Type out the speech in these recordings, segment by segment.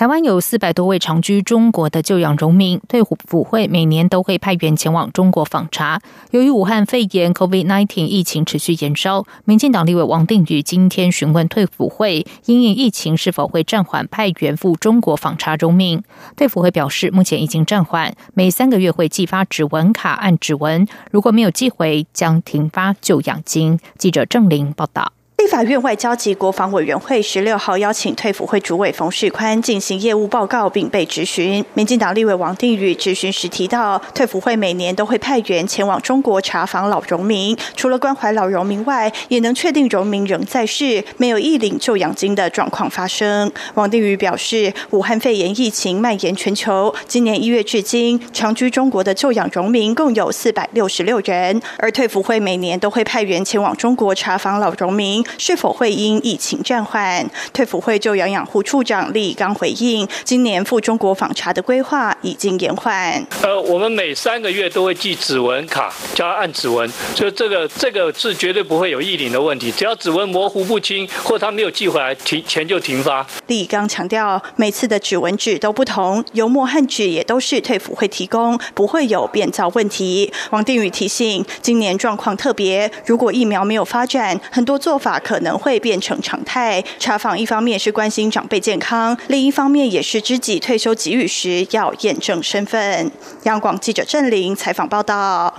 台湾有四百多位长居中国的旧养荣民，退伍府会每年都会派员前往中国访查。由于武汉肺炎 （COVID-19） 疫情持续延烧，民进党立委王定宇今天询问退伍会，因应疫情是否会暂缓派员赴中国访查荣民。退伍会表示，目前已经暂缓，每三个月会寄发指纹卡，按指纹，如果没有寄回，将停发旧养金。记者郑玲报道。法院外交及国防委员会十六号邀请退辅会主委冯世宽进行业务报告，并被质询。民进党立委王定宇质询时提到，退辅会每年都会派员前往中国查访老荣民，除了关怀老荣民外，也能确定荣民仍在世，没有一领救养金的状况发生。王定宇表示，武汉肺炎疫情蔓延全球，今年一月至今，长居中国的救养荣民共有四百六十六人，而退辅会每年都会派员前往中国查访老荣民。是否会因疫情暂缓？退辅会就养养护处长李刚回应，今年赴中国访查的规划已经延缓。呃，我们每三个月都会寄指纹卡，叫他按指纹，所以这个这个是绝对不会有异领的问题。只要指纹模糊不清，或他没有寄回来，停钱就停发。李刚强调，每次的指纹纸都不同，油墨和纸也都是退辅会提供，不会有变造问题。王定宇提醒，今年状况特别，如果疫苗没有发展，很多做法。可能会变成常态。查访一方面是关心长辈健康，另一方面也是知己退休给予时要验证身份。央广记者郑玲采访报道。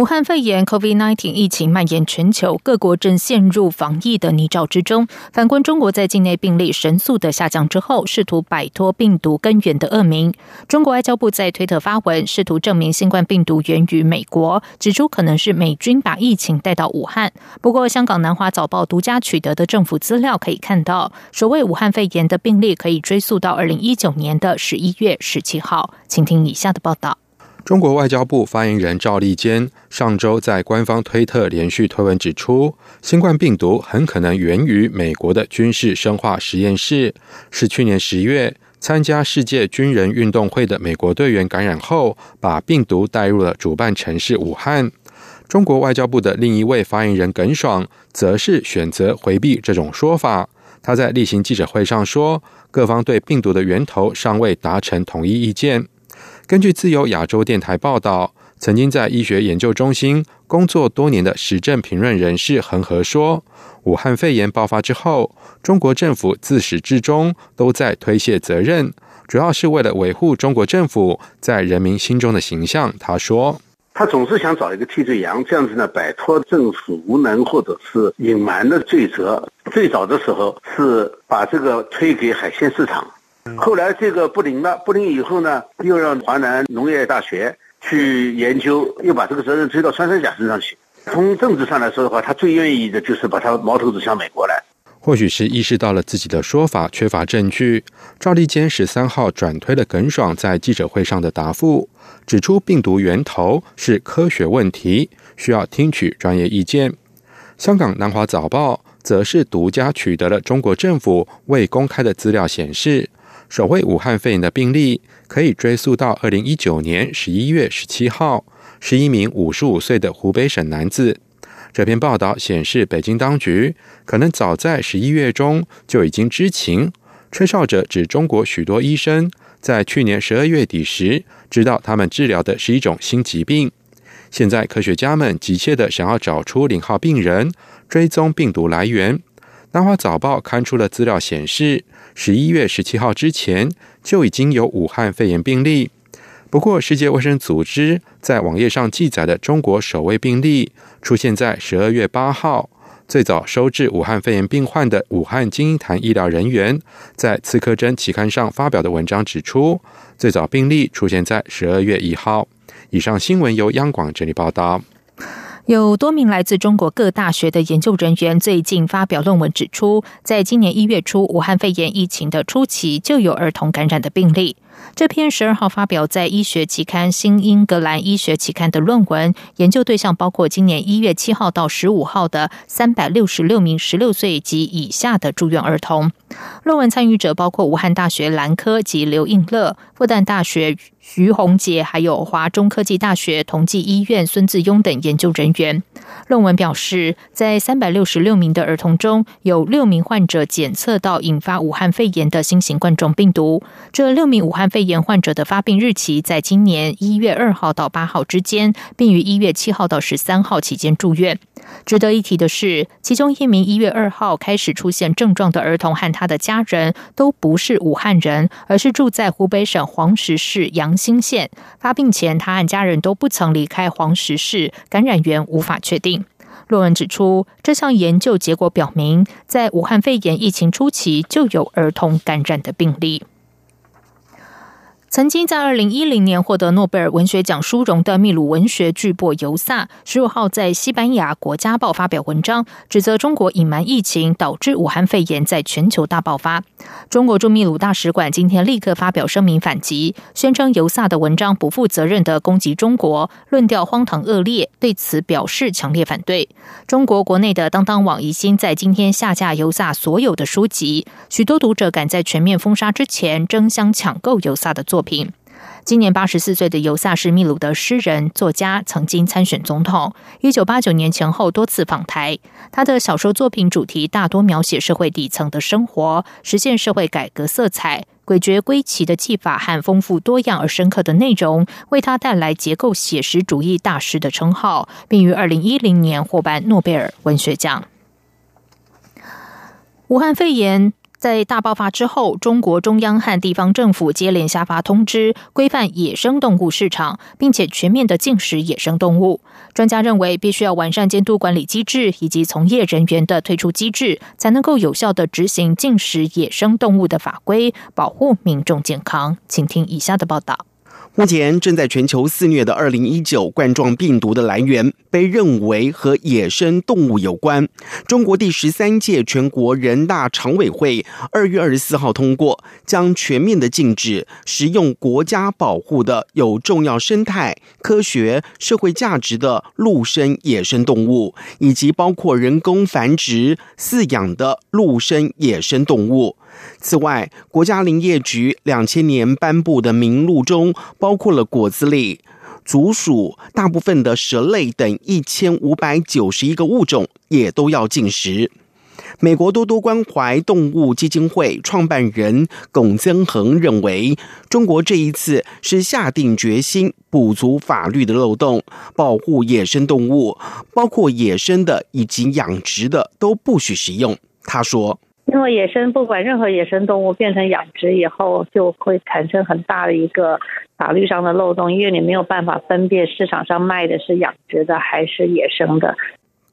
武汉肺炎 （COVID-19） 疫情蔓延全球，各国正陷入防疫的泥沼之中。反观中国，在境内病例神速的下降之后，试图摆脱病毒根源的恶名。中国外交部在推特发文，试图证明新冠病毒源于美国，指出可能是美军把疫情带到武汉。不过，香港南华早报独家取得的政府资料可以看到，所谓武汉肺炎的病例可以追溯到二零一九年的十一月十七号。请听以下的报道。中国外交部发言人赵立坚上周在官方推特连续推文指出，新冠病毒很可能源于美国的军事生化实验室，是去年十月参加世界军人运动会的美国队员感染后，把病毒带入了主办城市武汉。中国外交部的另一位发言人耿爽则是选择回避这种说法，他在例行记者会上说，各方对病毒的源头尚未达成统一意见。根据自由亚洲电台报道，曾经在医学研究中心工作多年的时政评论人士恒河说，武汉肺炎爆发之后，中国政府自始至终都在推卸责任，主要是为了维护中国政府在人民心中的形象。他说，他总是想找一个替罪羊，这样子呢，摆脱政府无能或者是隐瞒的罪责。最早的时候是把这个推给海鲜市场。后来这个不灵了，不灵以后呢，又让华南农业大学去研究，又把这个责任推到穿山甲身上去。从政治上来说的话，他最愿意的就是把他矛头指向美国来。或许是意识到了自己的说法缺乏证据，赵立坚十三号转推了耿爽在记者会上的答复，指出病毒源头是科学问题，需要听取专业意见。香港南华早报则是独家取得了中国政府未公开的资料显示。首位武汉肺炎的病例可以追溯到二零一九年十一月十七号，是一名五十五岁的湖北省男子。这篇报道显示，北京当局可能早在十一月中就已经知情。吹哨者指，中国许多医生在去年十二月底时知道他们治疗的是一种新疾病。现在，科学家们急切的想要找出零号病人，追踪病毒来源。南华早报刊出了资料显示。十一月十七号之前就已经有武汉肺炎病例，不过世界卫生组织在网页上记载的中国首位病例出现在十二月八号。最早收治武汉肺炎病患的武汉金银潭医疗人员在《刺客针》期刊上发表的文章指出，最早病例出现在十二月一号。以上新闻由央广整理报道。有多名来自中国各大学的研究人员最近发表论文，指出，在今年一月初武汉肺炎疫情的初期，就有儿童感染的病例。这篇十二号发表在医学期刊《新英格兰医学期刊》的论文，研究对象包括今年一月七号到十五号的三百六十六名十六岁及以下的住院儿童。论文参与者包括武汉大学兰科及刘应乐、复旦大学。徐宏杰，还有华中科技大学同济医院孙自庸等研究人员。论文表示，在三百六十六名的儿童中，有六名患者检测到引发武汉肺炎的新型冠状病毒。这六名武汉肺炎患者的发病日期在今年一月二号到八号之间，并于一月七号到十三号期间住院。值得一提的是，其中一名一月二号开始出现症状的儿童和他的家人都不是武汉人，而是住在湖北省黄石市阳新县。发病前，他和家人都不曾离开黄石市，感染源无法确定。论文指出，这项研究结果表明，在武汉肺炎疫情初期就有儿童感染的病例。曾经在二零一零年获得诺贝尔文学奖殊荣的秘鲁文学巨擘尤萨，十五号在西班牙国家报发表文章，指责中国隐瞒疫情，导致武汉肺炎在全球大爆发。中国驻秘鲁大使馆今天立刻发表声明反击，宣称尤萨的文章不负责任的攻击中国，论调荒唐恶劣，对此表示强烈反对。中国国内的当当网疑心在今天下架尤萨所有的书籍，许多读者赶在全面封杀之前争相抢购尤萨的作。作品。今年八十四岁的尤萨是秘鲁的诗人、作家，曾经参选总统。一九八九年前后多次访台。他的小说作品主题大多描写社会底层的生活，实现社会改革色彩。诡谲归奇的技法和丰富多样而深刻的内容，为他带来结构写实主义大师的称号，并于二零一零年获颁诺贝尔文学奖。武汉肺炎。在大爆发之后，中国中央和地方政府接连下发通知，规范野生动物市场，并且全面的禁食野生动物。专家认为，必须要完善监督管理机制以及从业人员的退出机制，才能够有效的执行禁食野生动物的法规，保护民众健康。请听以下的报道。目前正在全球肆虐的二零一九冠状病毒的来源被认为和野生动物有关。中国第十三届全国人大常委会二月二十四号通过，将全面的禁止食用国家保护的有重要生态、科学、社会价值的陆生野生动物，以及包括人工繁殖、饲养的陆生野生动物。此外，国家林业局两千年颁布的名录中，包括了果子狸、竹鼠、大部分的蛇类等一千五百九十一个物种，也都要禁食。美国多多关怀动物基金会创办人龚增恒认为，中国这一次是下定决心补足法律的漏洞，保护野生动物，包括野生的以及养殖的都不许食用。他说。因为野生不管任何野生动物变成养殖以后，就会产生很大的一个法律上的漏洞，因为你没有办法分辨市场上卖的是养殖的还是野生的。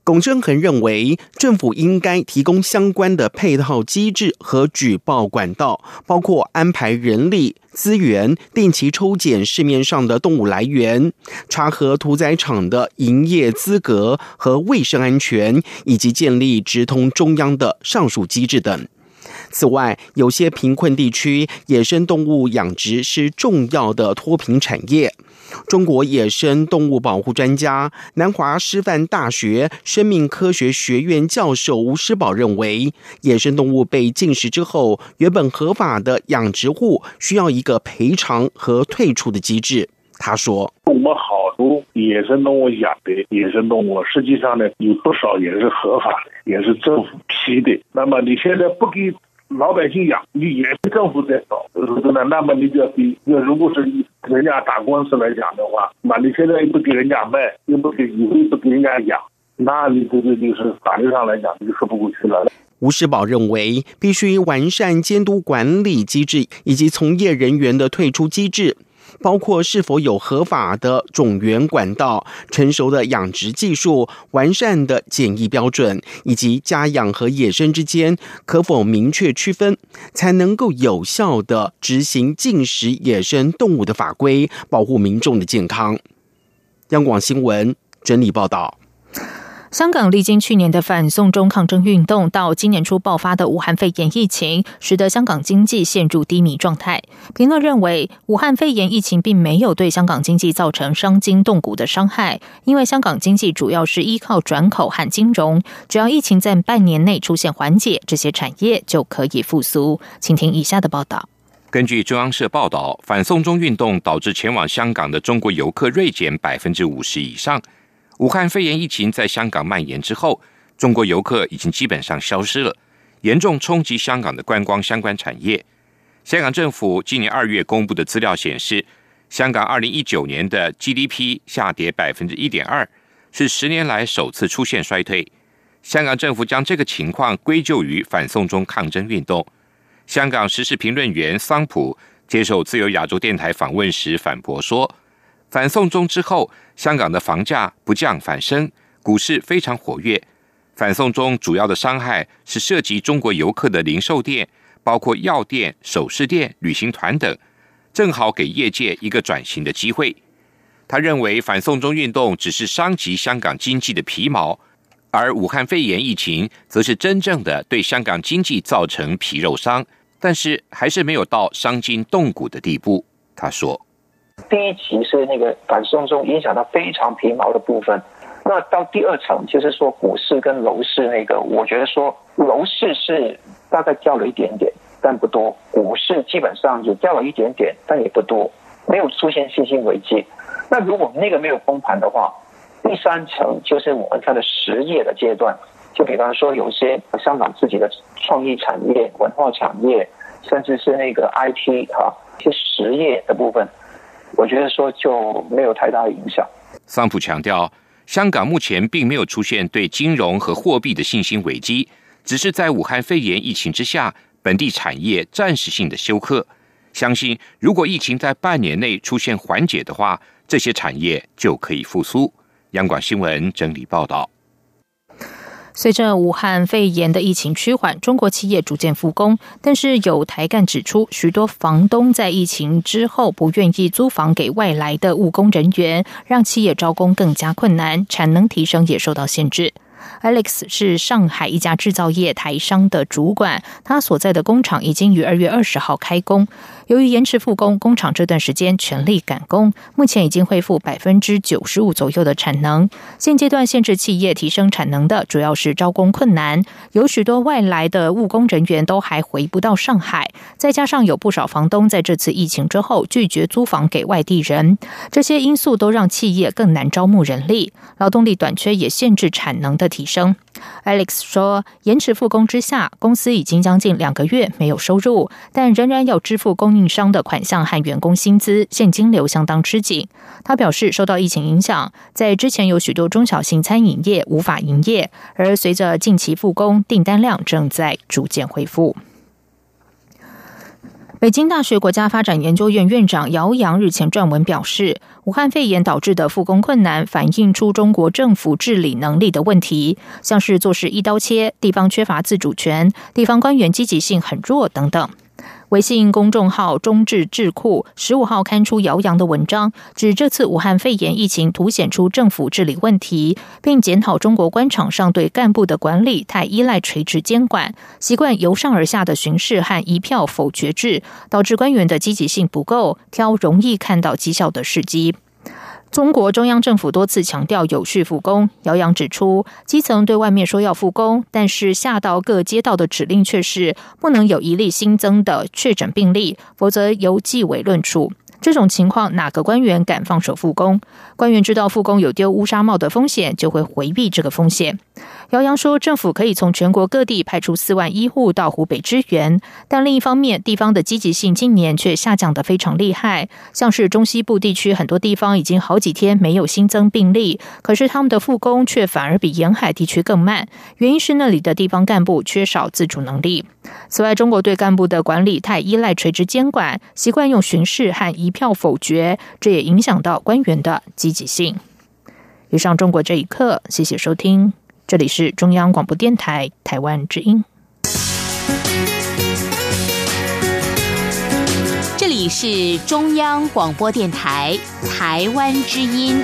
龚正恒认为，政府应该提供相关的配套机制和举报管道，包括安排人力资源，定期抽检市面上的动物来源，查核屠宰场的营业资格和卫生安全，以及建立直通中央的上述机制等。此外，有些贫困地区野生动物养殖是重要的脱贫产业。中国野生动物保护专家、南华师范大学生命科学学院教授吴师宝认为，野生动物被禁食之后，原本合法的养殖户需要一个赔偿和退出的机制。他说：“我们好多野生动物养的野生动物，实际上呢，有不少也是合法的，也是政府批的。那么你现在不给？”老百姓养，你也是政府在搞，那么你就比，那如果是人家打官司来讲的话，那你现在又不给人家卖，又不给，又不给人家养，那你这个就是法律上来讲，就说不过去了。吴世宝认为，必须完善监督管理机制以及从业人员的退出机制。包括是否有合法的种源管道、成熟的养殖技术、完善的检疫标准，以及家养和野生之间可否明确区分，才能够有效的执行禁食野生动物的法规，保护民众的健康。央广新闻整理报道。香港历经去年的反送中抗争运动，到今年初爆发的武汉肺炎疫情，使得香港经济陷入低迷状态。评论认为，武汉肺炎疫情并没有对香港经济造成伤筋动骨的伤害，因为香港经济主要是依靠转口和金融，只要疫情在半年内出现缓解，这些产业就可以复苏。请听以下的报道。根据中央社报道，反送中运动导致前往香港的中国游客锐减百分之五十以上。武汉肺炎疫情在香港蔓延之后，中国游客已经基本上消失了，严重冲击香港的观光相关产业。香港政府今年二月公布的资料显示，香港二零一九年的 GDP 下跌百分之一点二，是十年来首次出现衰退。香港政府将这个情况归咎于反送中抗争运动。香港时事评论员桑普接受自由亚洲电台访问时反驳说。反送中之后，香港的房价不降反升，股市非常活跃。反送中主要的伤害是涉及中国游客的零售店，包括药店、首饰店、旅行团等，正好给业界一个转型的机会。他认为反送中运动只是伤及香港经济的皮毛，而武汉肺炎疫情则是真正的对香港经济造成皮肉伤，但是还是没有到伤筋动骨的地步。他说。第一级是那个反送中影响到非常皮毛的部分，那到第二层就是说股市跟楼市那个，我觉得说楼市是大概掉了一点点，但不多；股市基本上也掉了一点点，但也不多，没有出现信心危机。那如果那个没有崩盘的话，第三层就是我们看的实业的阶段，就比方说有些香港自己的创意产业、文化产业，甚至是那个 IT 哈，一些实业的部分。我觉得说就没有太大的影响。桑普强调，香港目前并没有出现对金融和货币的信心危机，只是在武汉肺炎疫情之下，本地产业暂时性的休克。相信如果疫情在半年内出现缓解的话，这些产业就可以复苏。央广新闻整理报道。随着武汉肺炎的疫情趋缓，中国企业逐渐复工，但是有台干指出，许多房东在疫情之后不愿意租房给外来的务工人员，让企业招工更加困难，产能提升也受到限制。Alex 是上海一家制造业台商的主管，他所在的工厂已经于二月二十号开工。由于延迟复工，工厂这段时间全力赶工，目前已经恢复百分之九十五左右的产能。现阶段限制企业提升产能的主要是招工困难，有许多外来的务工人员都还回不到上海，再加上有不少房东在这次疫情之后拒绝租房给外地人，这些因素都让企业更难招募人力，劳动力短缺也限制产能的提升。Alex 说：“延迟复工之下，公司已经将近两个月没有收入，但仍然要支付工应商的款项和员工薪资，现金流相当吃紧。”他表示，受到疫情影响，在之前有许多中小型餐饮业无法营业，而随着近期复工，订单量正在逐渐恢复。北京大学国家发展研究院院长姚洋日前撰文表示，武汉肺炎导致的复工困难，反映出中国政府治理能力的问题，像是做事一刀切，地方缺乏自主权，地方官员积极性很弱等等。微信公众号“中智智库”十五号刊出姚洋的文章，指这次武汉肺炎疫情凸显出政府治理问题，并检讨中国官场上对干部的管理太依赖垂直监管，习惯由上而下的巡视和一票否决制，导致官员的积极性不够，挑容易看到绩效的事机。中国中央政府多次强调有序复工，姚洋指出，基层对外面说要复工，但是下到各街道的指令却是不能有一例新增的确诊病例，否则由纪委论处。这种情况，哪个官员敢放手复工？官员知道复工有丢乌纱帽的风险，就会回避这个风险。姚洋说，政府可以从全国各地派出四万医护到湖北支援，但另一方面，地方的积极性今年却下降的非常厉害。像是中西部地区很多地方已经好几天没有新增病例，可是他们的复工却反而比沿海地区更慢。原因是那里的地方干部缺少自主能力。此外，中国对干部的管理太依赖垂直监管，习惯用巡视和一票否决，这也影响到官员的积极性。以上，中国这一刻，谢谢收听。这里是中央广播电台台湾之音。这里是中央广播电台台湾之音。